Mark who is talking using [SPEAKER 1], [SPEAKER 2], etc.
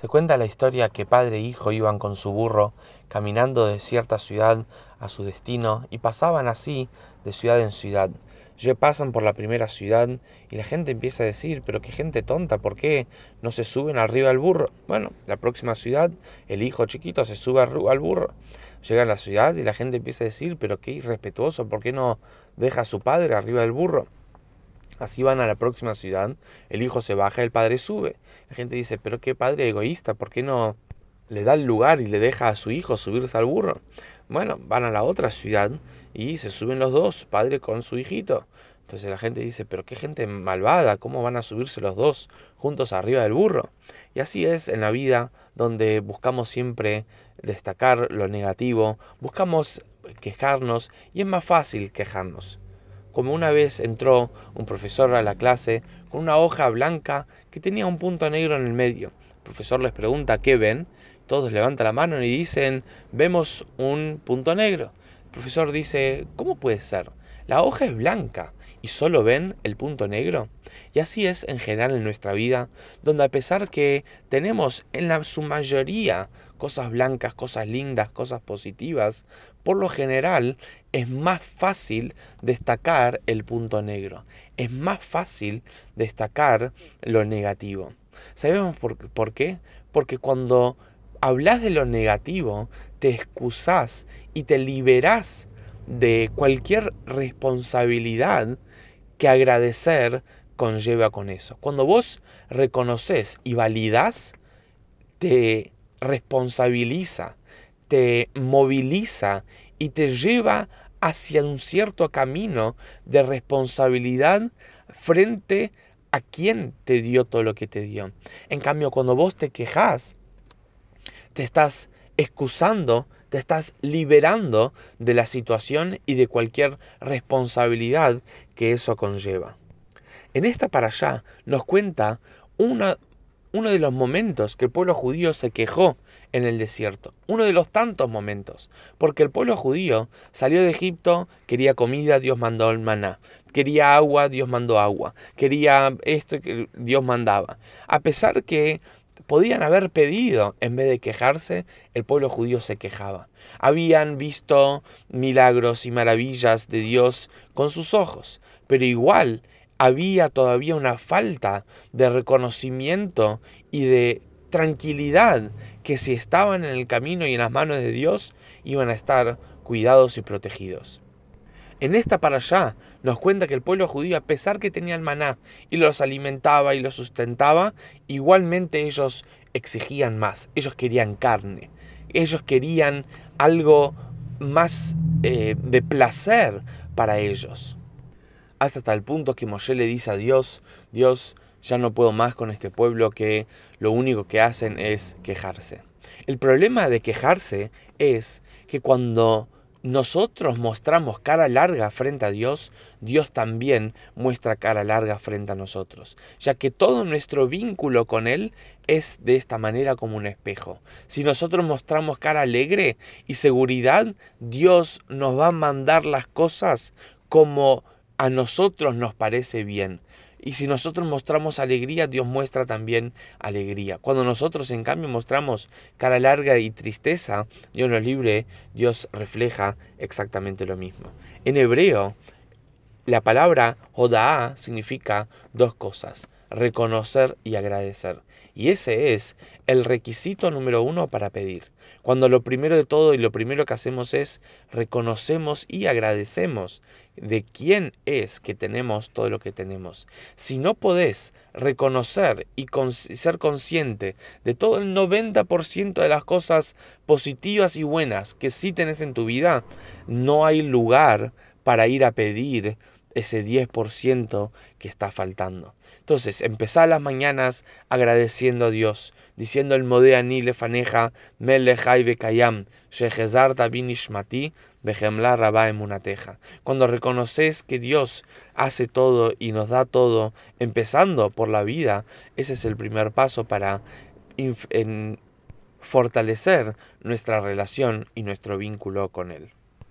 [SPEAKER 1] Se cuenta la historia que padre e hijo iban con su burro caminando de cierta ciudad a su destino y pasaban así de ciudad en ciudad. Ya pasan por la primera ciudad y la gente empieza a decir, pero qué gente tonta, ¿por qué no se suben arriba del burro? Bueno, la próxima ciudad, el hijo chiquito se sube al burro. Llega a la ciudad y la gente empieza a decir, pero qué irrespetuoso, ¿por qué no deja a su padre arriba del burro? Así van a la próxima ciudad, el hijo se baja, el padre sube. La gente dice, pero qué padre egoísta, ¿por qué no le da el lugar y le deja a su hijo subirse al burro? Bueno, van a la otra ciudad y se suben los dos, padre con su hijito. Entonces la gente dice, pero qué gente malvada, ¿cómo van a subirse los dos juntos arriba del burro? Y así es en la vida donde buscamos siempre destacar lo negativo, buscamos quejarnos y es más fácil quejarnos como una vez entró un profesor a la clase con una hoja blanca que tenía un punto negro en el medio. El profesor les pregunta qué ven, todos levantan la mano y dicen vemos un punto negro. El profesor dice ¿cómo puede ser? La hoja es blanca y solo ven el punto negro. Y así es en general en nuestra vida, donde a pesar que tenemos en la, su mayoría cosas blancas, cosas lindas, cosas positivas, por lo general es más fácil destacar el punto negro, es más fácil destacar lo negativo. ¿Sabemos por, qué? Porque cuando hablas de lo negativo, te excusás y te liberás de cualquier responsabilidad que agradecer conlleva con eso. Cuando vos reconoces y validás, te responsabiliza, te moviliza y te lleva hacia un cierto camino de responsabilidad frente a quien te dio todo lo que te dio. En cambio, cuando vos te quejas, te estás excusando, te estás liberando de la situación y de cualquier responsabilidad que eso conlleva. En esta para allá nos cuenta uno de los momentos que el pueblo judío se quejó en el desierto, uno de los tantos momentos, porque el pueblo judío salió de Egipto, quería comida, Dios mandó el maná, quería agua, Dios mandó agua, quería esto, Dios mandaba. A pesar que podían haber pedido, en vez de quejarse, el pueblo judío se quejaba. Habían visto milagros y maravillas de Dios con sus ojos, pero igual había todavía una falta de reconocimiento y de tranquilidad que si estaban en el camino y en las manos de Dios iban a estar cuidados y protegidos. En esta para allá nos cuenta que el pueblo judío, a pesar que tenía el maná y los alimentaba y los sustentaba, igualmente ellos exigían más, ellos querían carne, ellos querían algo más eh, de placer para ellos. Hasta tal punto que Moshe le dice a Dios, Dios, ya no puedo más con este pueblo que lo único que hacen es quejarse. El problema de quejarse es que cuando nosotros mostramos cara larga frente a Dios, Dios también muestra cara larga frente a nosotros, ya que todo nuestro vínculo con Él es de esta manera como un espejo. Si nosotros mostramos cara alegre y seguridad, Dios nos va a mandar las cosas como a nosotros nos parece bien. Y si nosotros mostramos alegría, Dios muestra también alegría. Cuando nosotros en cambio mostramos cara larga y tristeza, Dios nos libre, Dios refleja exactamente lo mismo. En hebreo, la palabra Hoda'a significa dos cosas, reconocer y agradecer. Y ese es el requisito número uno para pedir. Cuando lo primero de todo y lo primero que hacemos es reconocemos y agradecemos de quién es que tenemos todo lo que tenemos. Si no podés reconocer y ser consciente de todo el 90% de las cosas positivas y buenas que sí tenés en tu vida, no hay lugar para ir a pedir ese 10% que está faltando. Entonces, empezar las mañanas agradeciendo a Dios, diciendo el modea ni lefaneja, melechai bekayam, shehezarta binishmati, behemla rabá emunateja. Cuando reconoces que Dios hace todo y nos da todo, empezando por la vida, ese es el primer paso para fortalecer nuestra relación y nuestro vínculo con Él.